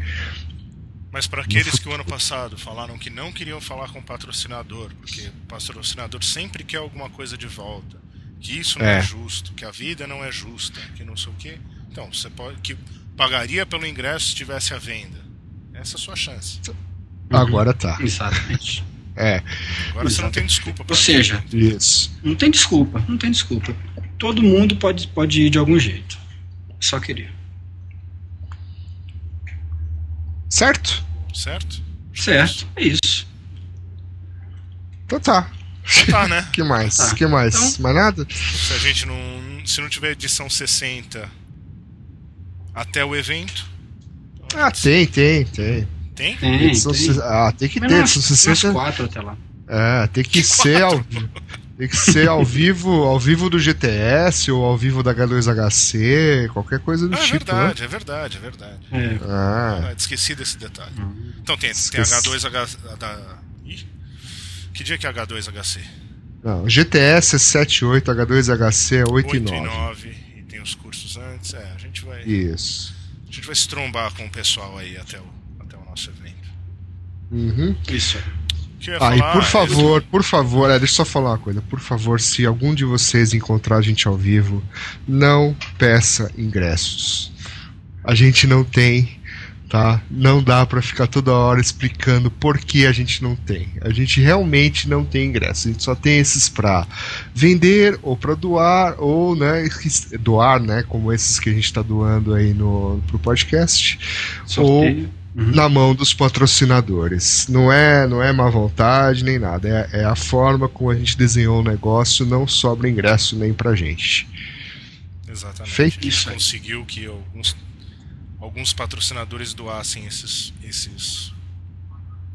Mas para aqueles que o ano passado falaram que não queriam falar com o patrocinador, porque o patrocinador sempre quer alguma coisa de volta, que isso não é, é justo, que a vida não é justa, que não sei o quê. Então, você pode que pagaria pelo ingresso se tivesse a venda. Essa é a sua chance. Agora tá. Exatamente. É. Agora Exatamente. você não tem desculpa. Ou seja, isso. Não tem desculpa, não tem desculpa. Todo mundo pode, pode ir de algum jeito. Só queria. Certo? Certo? Certo, é isso. Então tá. Então tá, né? <laughs> que mais? Tá. que mais? Então, mais nada? Se a gente não. Se não tiver edição 60 até o evento, ah, tem, tem, tem. Tem? Tem, tem. Ah, tem que Mas ter. Umas, 60... quatro até lá. É, tem que, <laughs> que ser ao, tem que ser ao vivo, ao vivo do GTS ou ao vivo da H2HC, qualquer coisa do ah, tipo. É verdade, né? é verdade, é verdade. É. Ah. ah esqueci desse detalhe. Hum. Então tem, tem H2H da. Ih, que dia que é H2HC? Não, GTS é 7 e 8, H2HC é 8, 8 e 9. 8 e 9, e tem os cursos antes, é, a gente vai. Isso. A gente vai se trombar com o pessoal aí até o, até o nosso evento. Uhum. Isso. Ah, e por favor, por favor, é, deixa eu só falar uma coisa. Por favor, se algum de vocês encontrar a gente ao vivo, não peça ingressos. A gente não tem tá? Não dá para ficar toda hora explicando por que a gente não tem. A gente realmente não tem ingresso. A gente só tem esses para vender ou para doar ou, né, doar, né, como esses que a gente está doando aí no pro podcast Sorteio. ou Uhum. na mão dos patrocinadores. Não é, não é má vontade nem nada. É, é, a forma como a gente desenhou o negócio. Não sobra ingresso nem pra gente. Exatamente. Feito. Isso conseguiu que alguns alguns patrocinadores doassem esses, esses,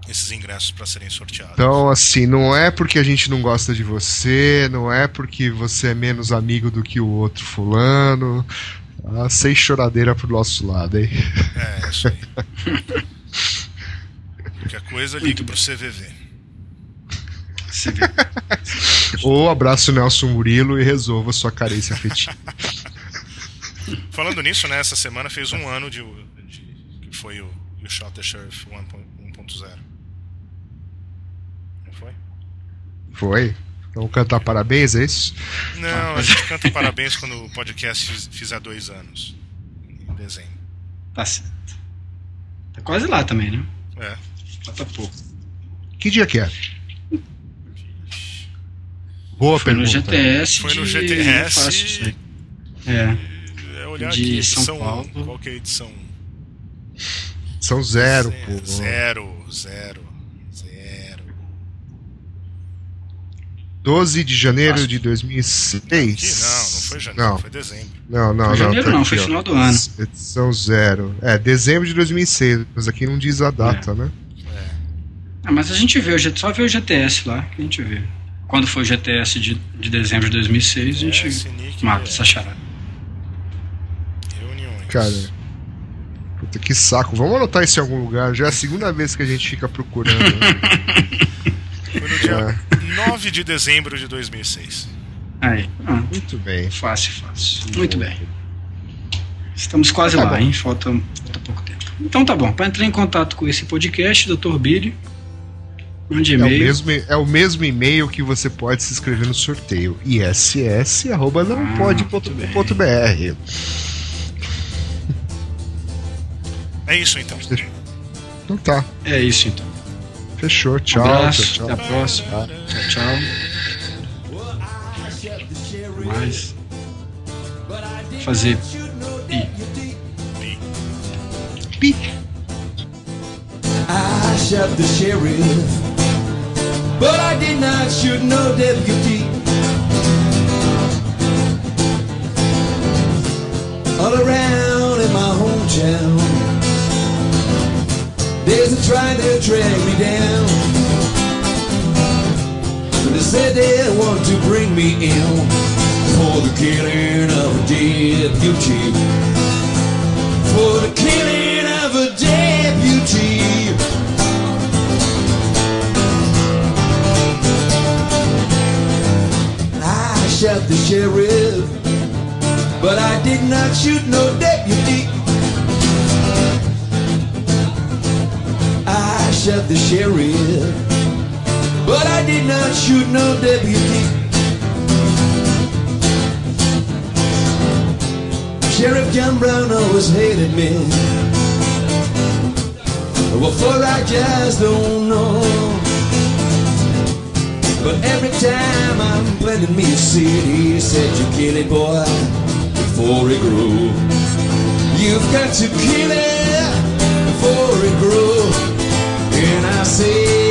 esses ingressos para serem sorteados. Então, assim, não é porque a gente não gosta de você, não é porque você é menos amigo do que o outro fulano. Ah, sem choradeira pro nosso lado, hein? É, isso aí. <laughs> Qualquer coisa, ligue pro CVV. <laughs> Ou abraço Nelson Murilo e resolva sua carência afetiva. <laughs> Falando nisso, né, essa semana fez um ano de, de que foi o You Shot the Sheriff 1.0. Não foi? Foi. Vamos cantar parabéns, é isso? Não, a gente canta parabéns quando o podcast fizer dois anos. Em dezembro. Tá certo. Tá quase lá também, né? É. Falta pouco. Que dia que é? Boa Foi pergunta. no GTS. Foi no GTS. É olhar de aqui, São edição Paulo. Qual que é a edição? São zero, zero pô. Zero, zero, zero. 12 de janeiro Nossa. de 2006. Aqui, não, não foi janeiro, não. foi dezembro. Não, não, foi não. Janeiro, tá não, foi final do ano. Edição zero. É, dezembro de 2006, mas aqui não diz a data, é. né? É. Ah, mas a gente vê, só vê o GTS lá, que a gente vê. Quando foi o GTS de, de dezembro de 2006, a gente é, mata é. essa charada. Cara. Puta que saco. Vamos anotar isso em algum lugar. Já é a segunda vez que a gente fica procurando. <laughs> Foi no dia é. 9 de dezembro de 2006. Aí. Ah, Muito bem. Fácil, fácil. Muito bem. Estamos quase tá lá, bom. hein? Falta, falta pouco tempo. Então tá bom. Para entrar em contato com esse podcast, Dr. Billy, mande e-mail. É o mesmo, é o mesmo e-mail que você pode se inscrever no sorteio. iss.nãopode.com.br. É isso então. Então tá. É isso então. Fechou, tchau. Um abraço, tchau, Até a próxima. Tchau, tchau. Mais. Fazer. Pi. equipe. I shot the sheriff, but I did not shoot no deputy. All around in my hometown, there's a try to track me down. They said they want to bring me in for the killing of a deputy. For the killing of a deputy. I shot the sheriff, but I did not shoot no deputy. I shot the sheriff, but I did not shoot no deputy. Sheriff John Brown always hated me. What for I just don't know. But every time I'm planting me a seed, he said, You kill it, boy, before it grows. You've got to kill it before it say